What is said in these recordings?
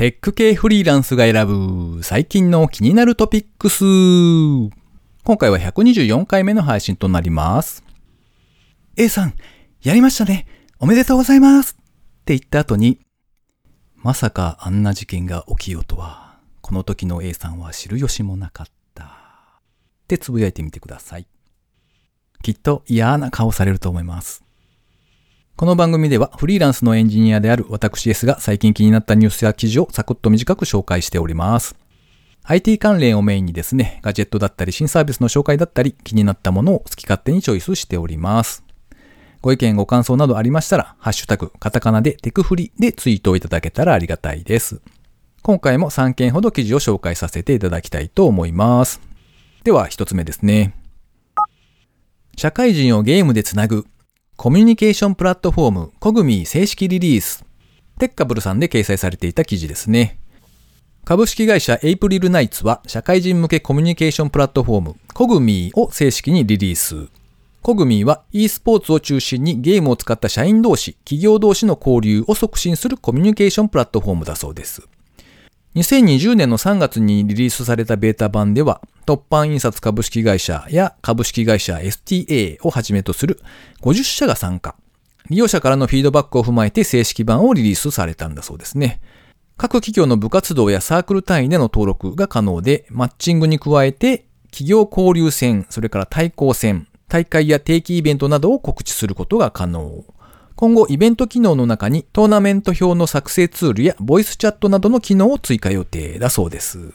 テック系フリーランスが選ぶ最近の気になるトピックス。今回は124回目の配信となります。A さん、やりましたね。おめでとうございます。って言った後に、まさかあんな事件が起きようとは、この時の A さんは知る由もなかった。ってつぶやいてみてください。きっと嫌な顔されると思います。この番組ではフリーランスのエンジニアである私ですが最近気になったニュースや記事をサクッと短く紹介しております。IT 関連をメインにですね、ガジェットだったり新サービスの紹介だったり気になったものを好き勝手にチョイスしております。ご意見ご感想などありましたら、ハッシュタグ、カタカナでテクフリでツイートをいただけたらありがたいです。今回も3件ほど記事を紹介させていただきたいと思います。では1つ目ですね。社会人をゲームでつなぐコミュニケーションプラットフォームコグミー正式リリース。テッカブルさんで掲載されていた記事ですね。株式会社エイプリルナイツは社会人向けコミュニケーションプラットフォームコグミーを正式にリリース。コグミーは e スポーツを中心にゲームを使った社員同士、企業同士の交流を促進するコミュニケーションプラットフォームだそうです。2020年の3月にリリースされたベータ版では、突版印刷株式会社や株式会社 STA をはじめとする50社が参加。利用者からのフィードバックを踏まえて正式版をリリースされたんだそうですね。各企業の部活動やサークル単位での登録が可能で、マッチングに加えて、企業交流戦、それから対抗戦、大会や定期イベントなどを告知することが可能。今後、イベント機能の中にトーナメント表の作成ツールやボイスチャットなどの機能を追加予定だそうです。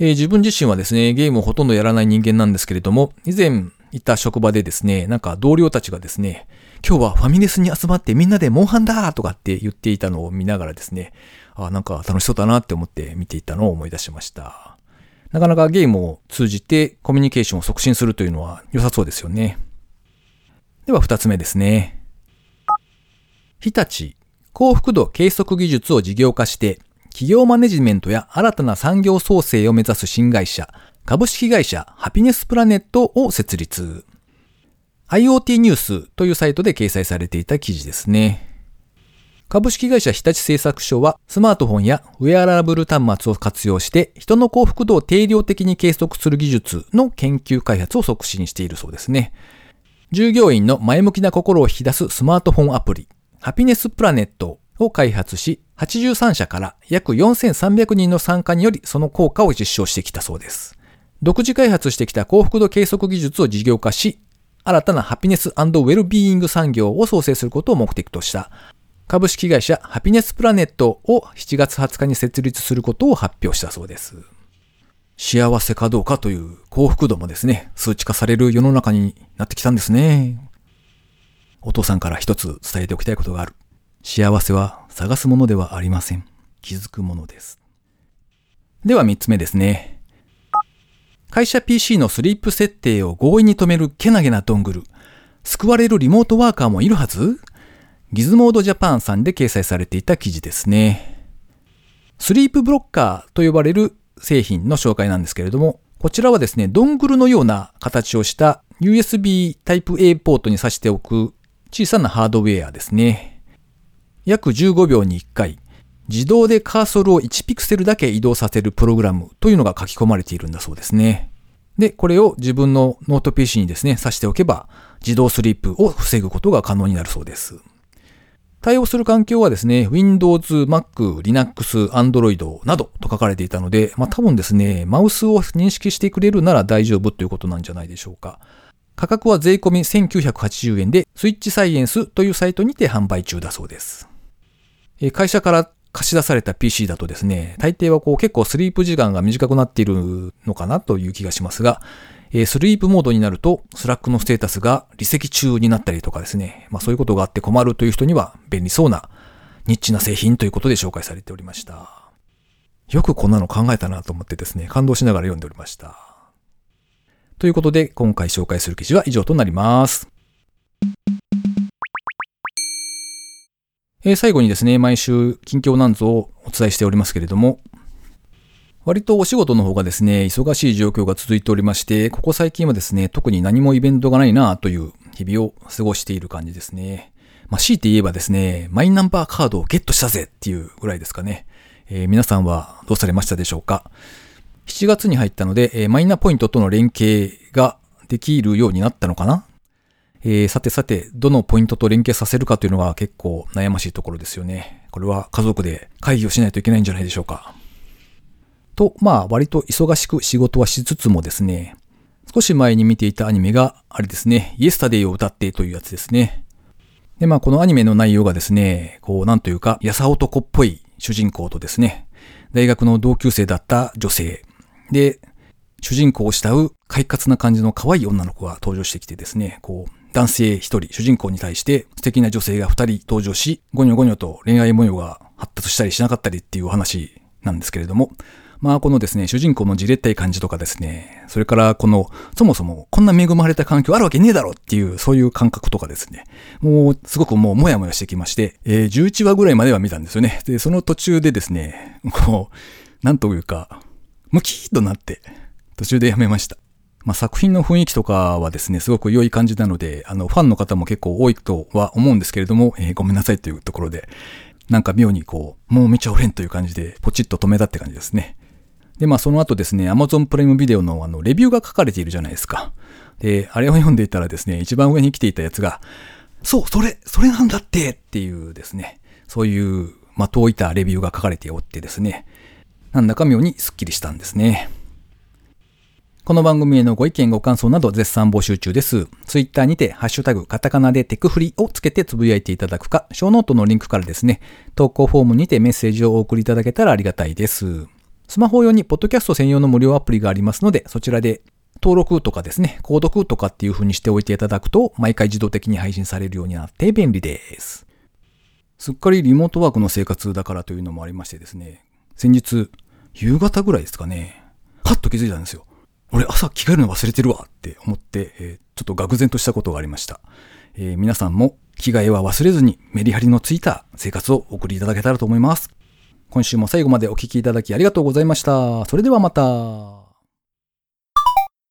えー自分自身はですね、ゲームをほとんどやらない人間なんですけれども、以前いた職場でですね、なんか同僚たちがですね、今日はファミレスに集まってみんなでモンハンだとかって言っていたのを見ながらですね、あなんか楽しそうだなって思って見ていたのを思い出しました。なかなかゲームを通じてコミュニケーションを促進するというのは良さそうですよね。では二つ目ですね。日立、幸福度計測技術を事業化して、企業マネジメントや新たな産業創生を目指す新会社、株式会社ハピネスプラネットを設立。IoT ニュースというサイトで掲載されていた記事ですね。株式会社日立製作所はスマートフォンやウェアラブル端末を活用して人の幸福度を定量的に計測する技術の研究開発を促進しているそうですね。従業員の前向きな心を引き出すスマートフォンアプリ、ハピネスプラネットを開発し、83社から約4300人の参加によりその効果を実証してきたそうです。独自開発してきた幸福度計測技術を事業化し、新たなハピネスウェルビーイング産業を創生することを目的とした株式会社ハピネスプラネットを7月20日に設立することを発表したそうです。幸せかどうかという幸福度もですね、数値化される世の中になってきたんですね。お父さんから一つ伝えておきたいことがある。幸せは探すものではありません。気づくものです。では三つ目ですね。会社 PC のスリープ設定を強引に止めるけなげなドングル。救われるリモートワーカーもいるはず？ギズモードジャパンさんで掲載されていた記事ですね。スリープブロッカーと呼ばれる製品の紹介なんですけれども、こちらはですね、ドングルのような形をした USB Type-A ポートに挿しておく小さなハードウェアですね。約15秒に1回、自動でカーソルを1ピクセルだけ移動させるプログラムというのが書き込まれているんだそうですね。で、これを自分のノート PC にですね、挿しておけば、自動スリープを防ぐことが可能になるそうです。対応する環境はですね、Windows、Mac、Linux、Android などと書かれていたので、まあ多分ですね、マウスを認識してくれるなら大丈夫ということなんじゃないでしょうか。価格は税込み1980円で、スイッチサイエンスというサイトにて販売中だそうです。会社から貸し出された PC だとですね、大抵はこう結構スリープ時間が短くなっているのかなという気がしますが、スリープモードになると、 Slack のステータスが離席中になったりとかですね、まあそういうことがあって困るという人には便利そうなニッチな製品ということで紹介されておりました。よくこんなの考えたなと思ってですね、感動しながら読んでおりました。ということで、今回紹介する記事は以上となります。えー最後にですね、毎週近況なんぞをお伝えしておりますけれども、割とお仕事の方がですね、忙しい状況が続いておりまして、ここ最近はですね、特に何もイベントがないなという日々を過ごしている感じですね。まあ、強いて言えばですね、マイナンバーカードをゲットしたぜっていうぐらいですかね。えー、皆さんはどうされましたでしょうか ?7 月に入ったので、えー、マイナポイントとの連携ができるようになったのかなえー、さてさて、どのポイントと連携させるかというのが結構悩ましいところですよね。これは家族で会議をしないといけないんじゃないでしょうか。と、まあ割と忙しく仕事はしつつもですね、少し前に見ていたアニメが、あれですね、イエスタデイを歌ってというやつですね。で、まあこのアニメの内容がですね、こうなんというか、やさ男っぽい主人公とですね、大学の同級生だった女性。で、主人公を慕う快活な感じの可愛い女の子が登場してきてですね、こう、男性一人、主人公に対して素敵な女性が二人登場し、ゴニョゴニョと恋愛模様が発達したりしなかったりっていうお話なんですけれども、まあこのですね、主人公のじれったい感じとかですね、それからこの、そもそもこんな恵まれた環境あるわけねえだろっていう、そういう感覚とかですね、もうすごくもうもやもやしてきまして、えー、11話ぐらいまでは見たんですよね。で、その途中でですね、こう、なんというか、ムキーとなって、途中でやめました。まあ、作品の雰囲気とかはですね、すごく良い感じなので、あの、ファンの方も結構多いとは思うんですけれども、えー、ごめんなさいというところで、なんか妙にこう、もうめちゃおれんという感じで、ポチッと止めたって感じですね。で、まあその後ですね、Amazon プライムビデオのあの、レビューが書かれているじゃないですか。で、あれを読んでいたらですね、一番上に来ていたやつが、そう、それ、それなんだってっていうですね、そういう的を射たレビューが書かれておってですね、なんだか妙にスッキリしたんですね。この番組へのご意見ご感想など絶賛募集中です。ツイッターにて、ハッシュタグ、カタカナでテクフリをつけてつぶやいていただくか、ショーノートのリンクからですね、投稿フォームにてメッセージをお送りいただけたらありがたいです。スマホ用にポッドキャスト専用の無料アプリがありますので、そちらで登録とかですね、購読とかっていう風にしておいていただくと、毎回自動的に配信されるようになって便利です。すっかりリモートワークの生活だからというのもありましてですね、先日、夕方ぐらいですかね、パッと気づいたんですよ。俺朝着替えるの忘れてるわって思って、えー、ちょっと愕然としたことがありました。えー、皆さんも着替えは忘れずにメリハリのついた生活を送りいただけたらと思います。今週も最後までお聴きいただきありがとうございました。それではまた。